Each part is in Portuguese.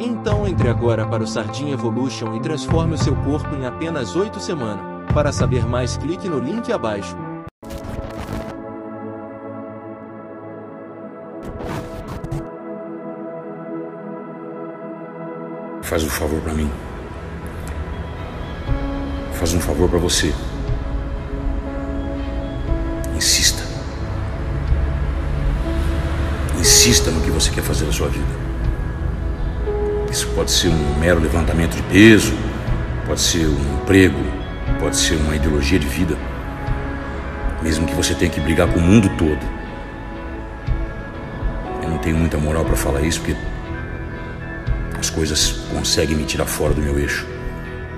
então entre agora para o Sardinha Evolution e transforme o seu corpo em apenas 8 semanas. Para saber mais, clique no link abaixo. Faz um favor para mim. Faz um favor para você. Insista. Insista no que você quer fazer na sua vida. Isso pode ser um mero levantamento de peso, pode ser um emprego, pode ser uma ideologia de vida. Mesmo que você tenha que brigar com o mundo todo. Eu não tenho muita moral para falar isso porque as coisas conseguem me tirar fora do meu eixo.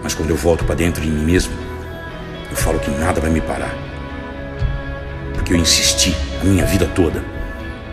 Mas quando eu volto para dentro de mim mesmo, eu falo que nada vai me parar. Porque eu insisti a minha vida toda.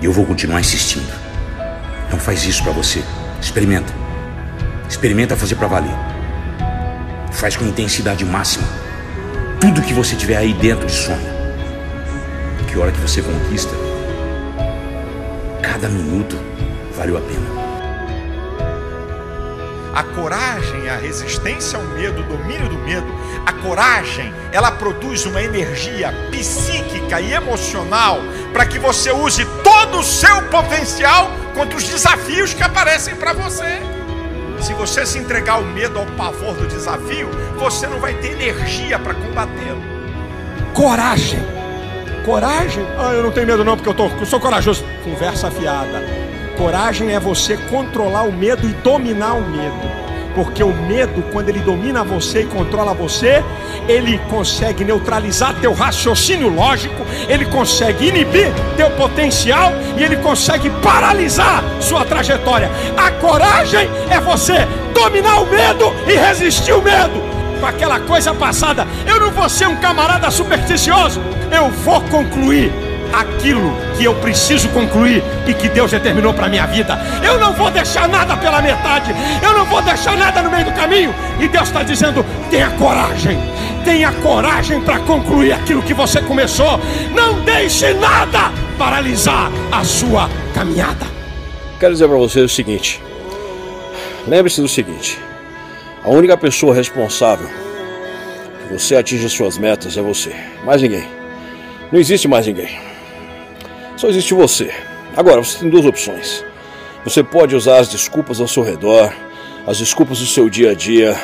E eu vou continuar insistindo. Então faz isso para você. Experimenta. Experimenta fazer para valer. Faz com intensidade máxima. Tudo que você tiver aí dentro de sonho. Que hora que você conquista, cada minuto valeu a pena. A coragem, a resistência ao medo, o domínio do medo, a coragem, ela produz uma energia psíquica e emocional para que você use todo o seu potencial contra os desafios que aparecem para você. Se você se entregar ao medo, ao pavor do desafio, você não vai ter energia para combatê-lo. Coragem. Coragem? Ah, eu não tenho medo não, porque eu, tô, eu sou corajoso. Conversa fiada. Coragem é você controlar o medo e dominar o medo. Porque o medo, quando ele domina você e controla você, ele consegue neutralizar teu raciocínio lógico, ele consegue inibir teu potencial e ele consegue paralisar sua trajetória. A coragem é você dominar o medo e resistir o medo. Com aquela coisa passada, eu não vou ser um camarada supersticioso, eu vou concluir aquilo que eu preciso concluir e que Deus determinou para minha vida. Eu não vou deixar nada pela metade, eu não vou deixar nada no meio do caminho. E Deus está dizendo: tenha coragem, tenha coragem para concluir aquilo que você começou. Não deixe nada paralisar a sua caminhada. Quero dizer para vocês o seguinte: lembre-se do seguinte, a única pessoa responsável que você atinja suas metas é você, mais ninguém. Não existe mais ninguém. Só existe você. Agora, você tem duas opções. Você pode usar as desculpas ao seu redor, as desculpas do seu dia a dia,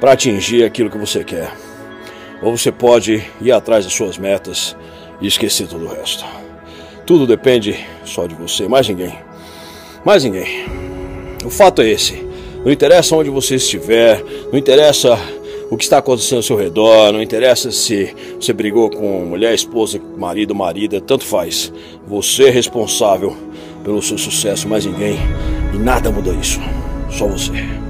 para atingir aquilo que você quer. Ou você pode ir atrás das suas metas e esquecer todo o resto. Tudo depende só de você, mais ninguém. Mais ninguém. O fato é esse. Não interessa onde você estiver, não interessa o que está acontecendo ao seu redor, não interessa se você brigou com mulher, esposa, marido, marida, tanto faz. Você é responsável pelo seu sucesso, mais ninguém. E nada muda isso. Só você.